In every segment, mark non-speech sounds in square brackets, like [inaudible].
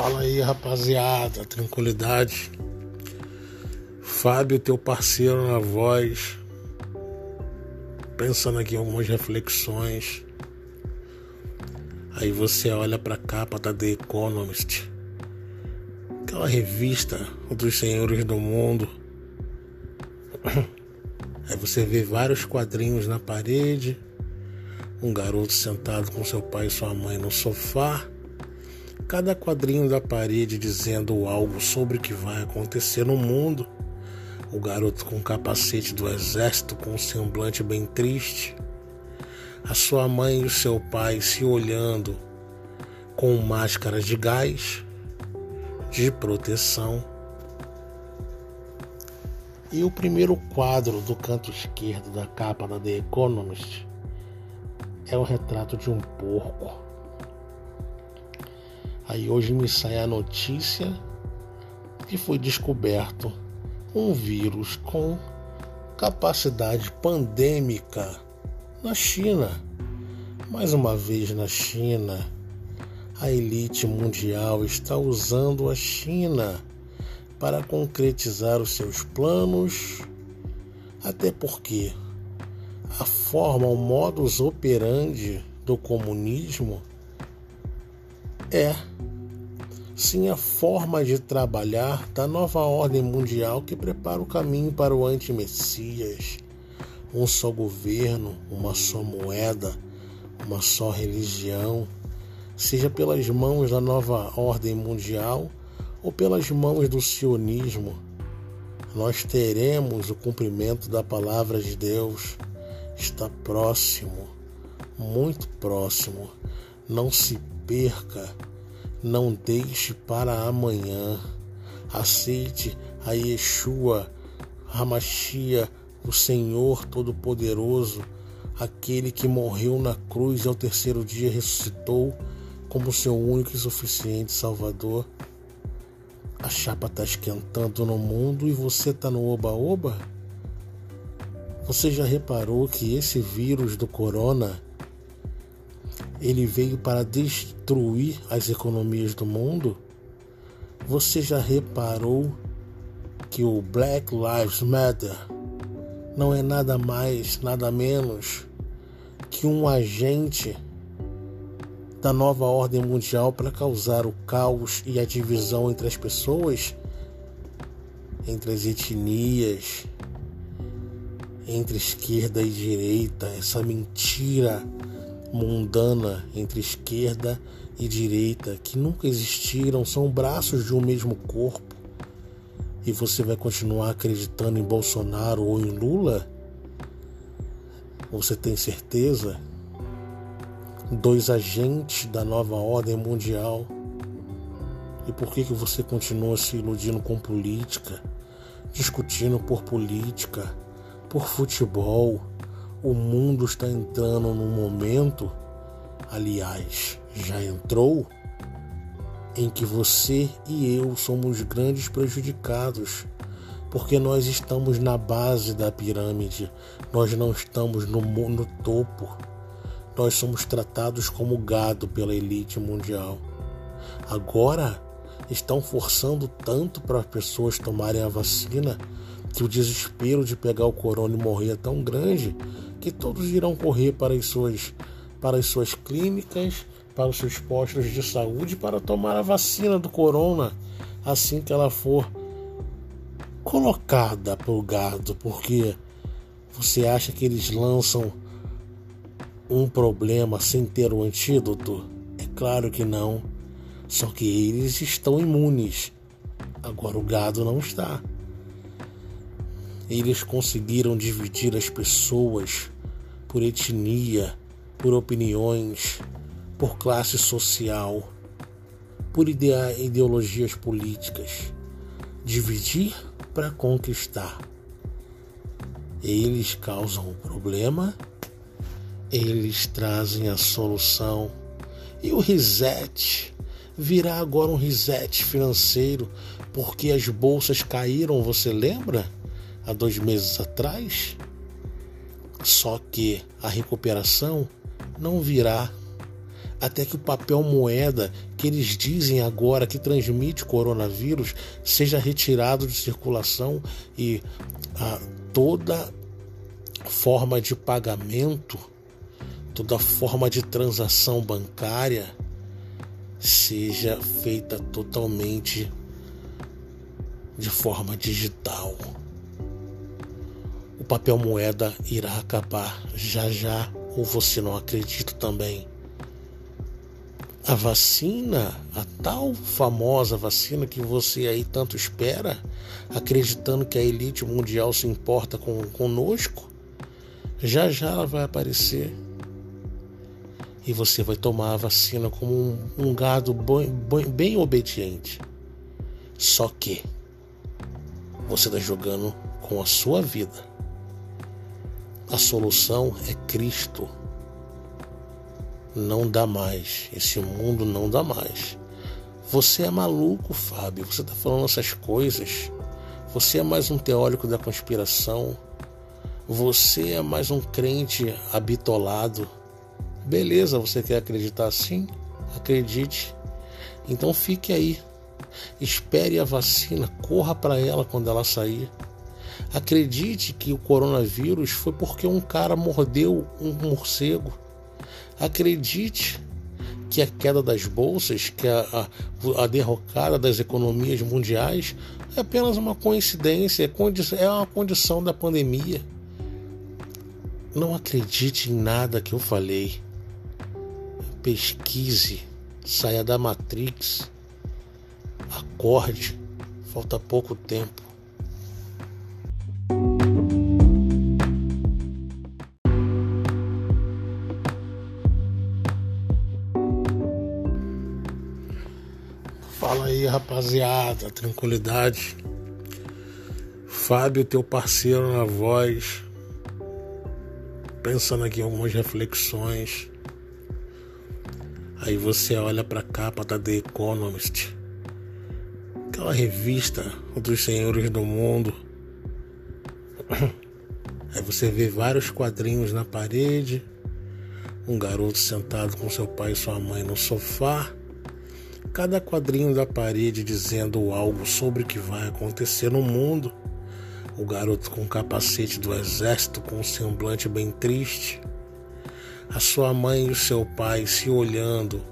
Fala aí, rapaziada, tranquilidade. Fábio, teu parceiro na voz, pensando aqui em algumas reflexões. Aí você olha para a capa da The Economist, aquela revista dos senhores do mundo. Aí você vê vários quadrinhos na parede, um garoto sentado com seu pai e sua mãe no sofá cada quadrinho da parede dizendo algo sobre o que vai acontecer no mundo. O garoto com o capacete do exército com um semblante bem triste. A sua mãe e o seu pai se olhando com máscaras de gás, de proteção. E o primeiro quadro do canto esquerdo da capa da The Economist é o retrato de um porco Aí hoje me sai a notícia que foi descoberto um vírus com capacidade pandêmica na China. Mais uma vez na China, a elite mundial está usando a China para concretizar os seus planos, até porque a forma, o modus operandi do comunismo é sim a forma de trabalhar da nova ordem mundial que prepara o caminho para o anti-messias. Um só governo, uma só moeda, uma só religião, seja pelas mãos da nova ordem mundial ou pelas mãos do sionismo, nós teremos o cumprimento da palavra de Deus. Está próximo, muito próximo. Não se perca, não deixe para amanhã. Aceite a Yeshua, Hamashia, o Senhor Todo-Poderoso, aquele que morreu na cruz e ao terceiro dia ressuscitou como seu único e suficiente Salvador. A chapa está esquentando no mundo e você está no oba-oba? Você já reparou que esse vírus do corona ele veio para destruir as economias do mundo? Você já reparou que o Black Lives Matter não é nada mais, nada menos que um agente da nova ordem mundial para causar o caos e a divisão entre as pessoas, entre as etnias, entre esquerda e direita, essa mentira mundana entre esquerda e direita que nunca existiram, são braços de um mesmo corpo. E você vai continuar acreditando em Bolsonaro ou em Lula? Você tem certeza? Dois agentes da nova ordem mundial. E por que, que você continua se iludindo com política, discutindo por política, por futebol? O mundo está entrando num momento, aliás, já entrou, em que você e eu somos grandes prejudicados, porque nós estamos na base da pirâmide, nós não estamos no, no topo. Nós somos tratados como gado pela elite mundial. Agora estão forçando tanto para as pessoas tomarem a vacina que o desespero de pegar o corona e morrer é tão grande que todos irão correr para as suas, para as suas clínicas, para os seus postos de saúde para tomar a vacina do corona assim que ela for colocada para o gado, porque você acha que eles lançam um problema sem ter o antídoto? É claro que não. Só que eles estão imunes. Agora o gado não está. Eles conseguiram dividir as pessoas por etnia, por opiniões, por classe social, por ideologias políticas. Dividir para conquistar. Eles causam o problema, eles trazem a solução. E o reset virá agora um reset financeiro, porque as bolsas caíram, você lembra? há dois meses atrás. Só que a recuperação não virá até que o papel moeda que eles dizem agora que transmite coronavírus seja retirado de circulação e ah, toda forma de pagamento, toda forma de transação bancária seja feita totalmente de forma digital. O papel moeda irá acabar já já, ou você não acredita também? A vacina, a tal famosa vacina que você aí tanto espera, acreditando que a elite mundial se importa com conosco, já já ela vai aparecer e você vai tomar a vacina como um, um gado bem, bem, bem obediente. Só que você está jogando com a sua vida. A solução é Cristo. Não dá mais. Esse mundo não dá mais. Você é maluco, Fábio. Você está falando essas coisas. Você é mais um teórico da conspiração. Você é mais um crente habitolado. Beleza, você quer acreditar assim? Acredite. Então fique aí. Espere a vacina, corra para ela quando ela sair. Acredite que o coronavírus foi porque um cara mordeu um morcego. Acredite que a queda das bolsas, que a, a, a derrocada das economias mundiais é apenas uma coincidência, é, é uma condição da pandemia. Não acredite em nada que eu falei pesquise, saia da Matrix, acorde, falta pouco tempo. Fala aí, rapaziada, tranquilidade. Fábio, teu parceiro na voz, pensando aqui algumas reflexões Aí você olha para a capa da The Economist, aquela revista dos senhores do mundo. [clears throat] Aí você vê vários quadrinhos na parede, um garoto sentado com seu pai e sua mãe no sofá, cada quadrinho da parede dizendo algo sobre o que vai acontecer no mundo. O garoto com o capacete do exército com um semblante bem triste a sua mãe e o seu pai se olhando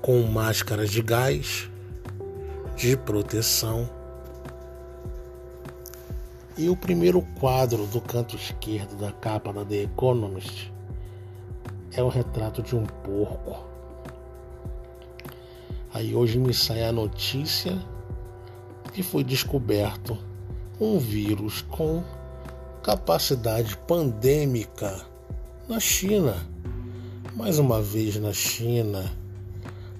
com máscaras de gás, de proteção. E o primeiro quadro do canto esquerdo da capa da The Economist é o retrato de um porco. Aí hoje me sai a notícia que foi descoberto um vírus com capacidade pandêmica na China. Mais uma vez na China,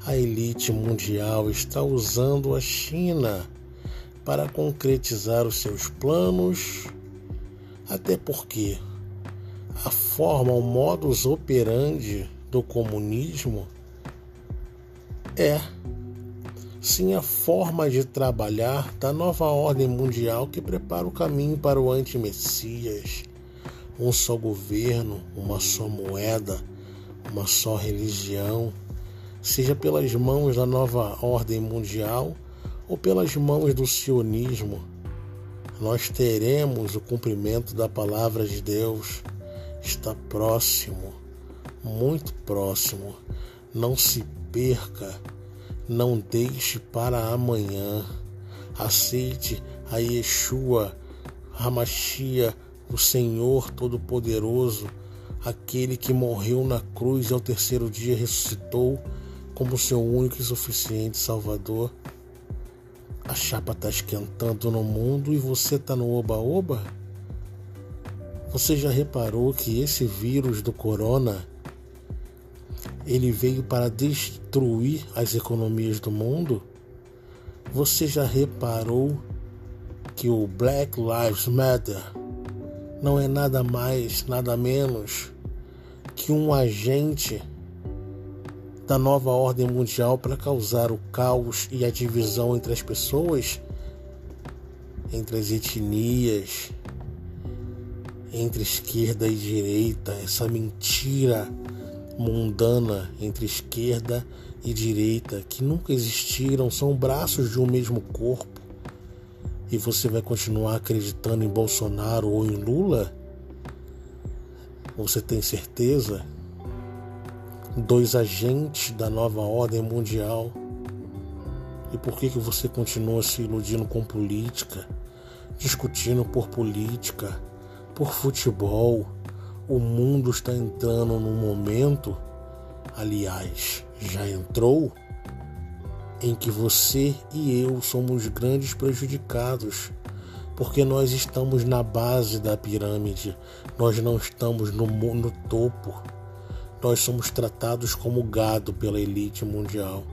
a elite mundial está usando a China para concretizar os seus planos, até porque a forma, o modus operandi do comunismo é sim a forma de trabalhar da nova ordem mundial que prepara o caminho para o anti-messias um só governo, uma só moeda, uma só religião, seja pelas mãos da nova ordem mundial ou pelas mãos do sionismo, nós teremos o cumprimento da palavra de Deus. Está próximo, muito próximo. Não se perca, não deixe para amanhã. Aceite a Yeshua, Hamashia, o Senhor Todo-Poderoso, aquele que morreu na cruz e ao terceiro dia ressuscitou como seu único e suficiente Salvador. A chapa está esquentando no mundo e você está no oba-oba? Você já reparou que esse vírus do corona ele veio para destruir as economias do mundo? Você já reparou que o Black Lives Matter não é nada mais, nada menos que um agente da nova ordem mundial para causar o caos e a divisão entre as pessoas, entre as etnias, entre esquerda e direita, essa mentira mundana entre esquerda e direita que nunca existiram, são braços de um mesmo corpo. E você vai continuar acreditando em Bolsonaro ou em Lula? Você tem certeza? Dois agentes da nova ordem mundial. E por que, que você continua se iludindo com política, discutindo por política, por futebol? O mundo está entrando num momento, aliás, já entrou, em que você e eu somos grandes prejudicados, porque nós estamos na base da pirâmide, nós não estamos no, no topo. Nós somos tratados como gado pela elite mundial.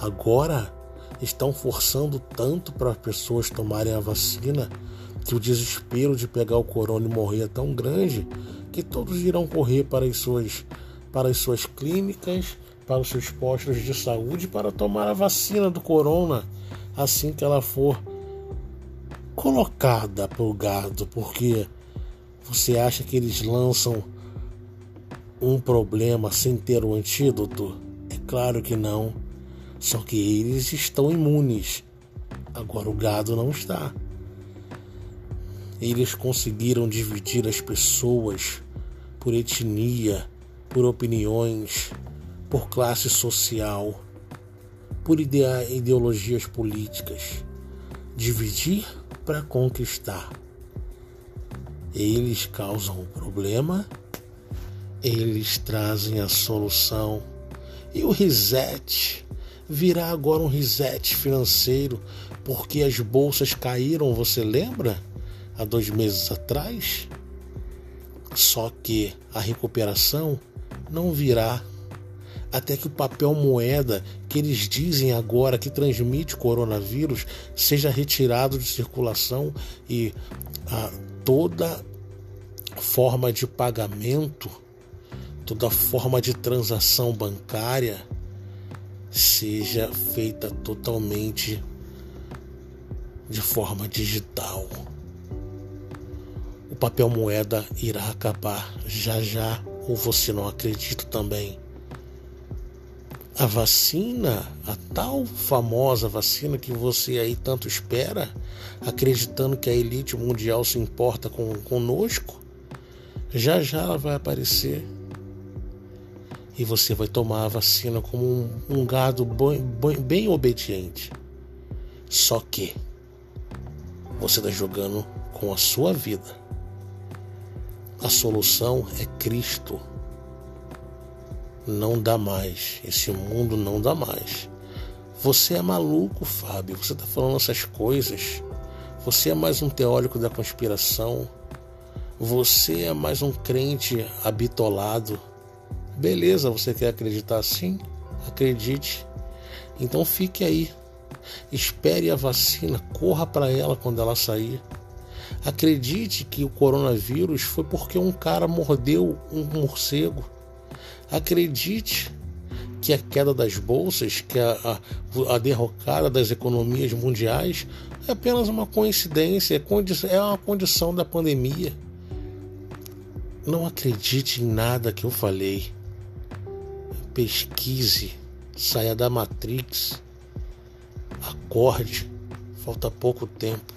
Agora estão forçando tanto para as pessoas tomarem a vacina que o desespero de pegar o corona e morrer é tão grande que todos irão correr para as suas, para as suas clínicas, para os seus postos de saúde para tomar a vacina do corona assim que ela for colocada para o gado, porque você acha que eles lançam um problema sem ter o antídoto? É claro que não. Só que eles estão imunes. Agora o gado não está. Eles conseguiram dividir as pessoas por etnia, por opiniões, por classe social, por ideologias políticas. Dividir para conquistar. Eles causam o problema, eles trazem a solução. E o reset virá agora um reset financeiro, porque as bolsas caíram, você lembra? Há dois meses atrás? Só que a recuperação não virá até que o papel moeda que eles dizem agora que transmite coronavírus seja retirado de circulação e a, toda forma de pagamento, toda forma de transação bancária seja feita totalmente de forma digital o papel moeda irá acabar já já, ou você não acredita também? A vacina, a tal famosa vacina que você aí tanto espera, acreditando que a elite mundial se importa com conosco, já já ela vai aparecer. E você vai tomar a vacina como um, um gado bem, obediente. Só que você está jogando com a sua vida. A solução é Cristo. Não dá mais. Esse mundo não dá mais. Você é maluco, Fábio. Você está falando essas coisas. Você é mais um teórico da conspiração. Você é mais um crente habitolado. Beleza, você quer acreditar assim? Acredite. Então fique aí. Espere a vacina, corra para ela quando ela sair. Acredite que o coronavírus foi porque um cara mordeu um morcego. Acredite que a queda das bolsas, que a, a, a derrocada das economias mundiais é apenas uma coincidência, é, é uma condição da pandemia. Não acredite em nada que eu falei. Pesquise, saia da Matrix, acorde, falta pouco tempo.